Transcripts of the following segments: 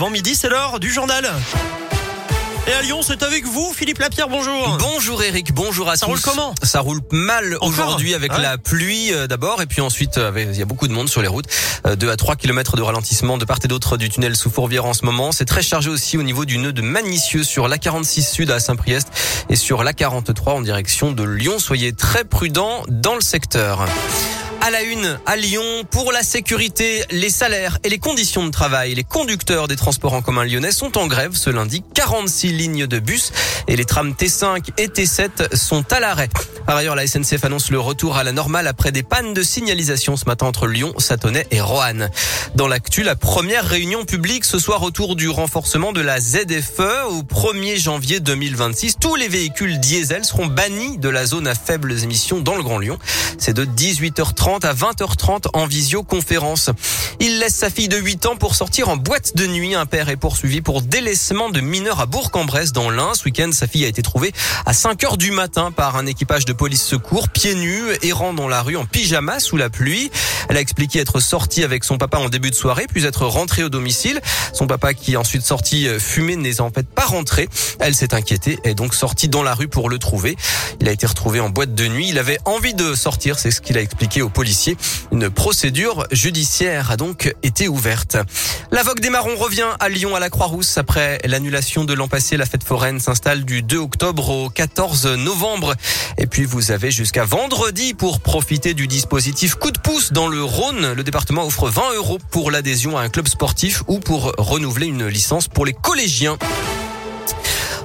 Bon midi, c'est l'heure du journal. Et à Lyon, c'est avec vous, Philippe Lapierre, bonjour. Bonjour Eric, bonjour à Ça tous. roule comment Ça roule mal aujourd'hui avec Ouais. la pluie euh, d'abord et puis ensuite euh, il y a beaucoup de monde sur les routes. 2 à 3 km de ralentissement de part et d'autre du tunnel sous Fourvière en ce moment. C'est très chargé aussi au niveau du nœud de Manicieux sur l'A46 Sud à Saint-Priest et sur l'A43 en direction de Lyon. Soyez très prudents dans le secteur. À la une, à Lyon, pour la sécurité, les salaires et les conditions de travail. Les conducteurs des transports en commun lyonnais sont en grève ce lundi. 46 lignes de bus et les trams T5 et T7 sont à l'arrêt. Par ailleurs, la SNCF annonce le retour à la normale après des pannes de signalisation ce matin entre Lyon, Satonnet et Roanne. Dans l'actu, la première réunion publique ce soir autour du renforcement de la ZFE au 1er janvier 2026. Tous les véhicules diesel seront bannis de la zone à faibles émissions dans le Grand Lyon. C'est de 18h30 à 20h30 en visioconférence. Il laisse sa fille de 8 ans pour sortir en boîte de nuit. Un père est poursuivi pour délaissement de mineurs à Bourg-en-Bresse dans l'Ain. Ce week-end, sa fille a été trouvée à 5 heures du matin par un équipage de police secours, pieds nus, errant dans la rue en pyjama sous la pluie. Elle a expliqué être sortie avec son papa en début de soirée, puis être rentrée au domicile. Son papa qui est ensuite sorti euh, fumer n'est en fait pas rentré. Elle s'est inquiétée et donc sortie dans la rue pour le trouver. Il a été retrouvé en boîte de nuit. Il avait envie de sortir, c'est ce qu'il a expliqué aux policiers. Une procédure judiciaire a donc été ouverte. La Vogue des Marrons revient à Lyon à la Croix-Rousse après l'annulation de l'an passé. La fête foraine s'installe du 2 octobre au 14 novembre. Et puis vous avez jusqu'à vendredi pour profiter du dispositif coup de pouce dans le Rhône. Le département offre 20 euros pour l'adhésion à un club sportif ou pour renouveler une licence pour les collégiens.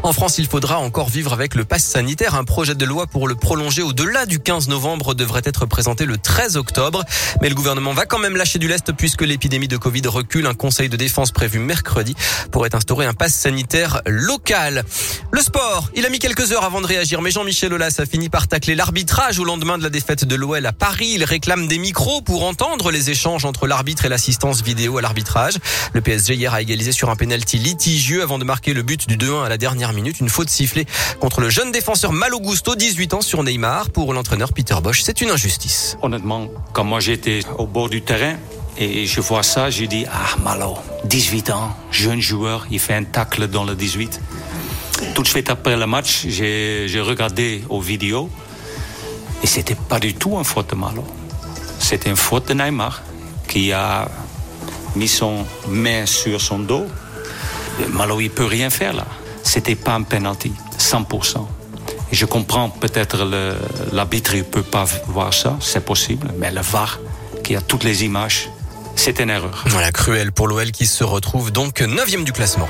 En France, il faudra encore vivre avec le pass sanitaire. Un projet de loi pour le prolonger au-delà du 15 novembre devrait être présenté le 13 octobre. Mais le gouvernement va quand même lâcher du lest puisque l'épidémie de Covid recule. Un conseil de défense prévu mercredi pourrait instaurer un pass sanitaire local. Le sport, il a mis quelques heures avant de réagir, mais Jean-Michel Aulas a fini par tacler l'arbitrage au lendemain de la défaite de l'OL à Paris. Il réclame des micros pour entendre les échanges entre l'arbitre et l'assistance vidéo à l'arbitrage. Le PSG hier a égalisé sur un penalty litigieux avant de marquer le but du 2-1 à la dernière minute. Une faute sifflée contre le jeune défenseur Malo Gusto, 18 ans sur Neymar. Pour l'entraîneur Peter Bosch, c'est une injustice. Honnêtement, quand moi j'étais au bord du terrain et je vois ça, j'ai dit Ah, Malo, 18 ans, jeune joueur, il fait un tacle dans le 18. Tout de suite après le match, j'ai regardé aux vidéos et c'était pas du tout un faute de Malo. C'était une faute de Neymar qui a mis son main sur son dos. Malo, il peut rien faire là. C'était pas un penalty, 100%. Et je comprends peut-être l'arbitre ne peut pas voir ça, c'est possible, mais le VAR qui a toutes les images, c'est une erreur. Voilà, cruel pour l'OL qui se retrouve donc 9 du classement.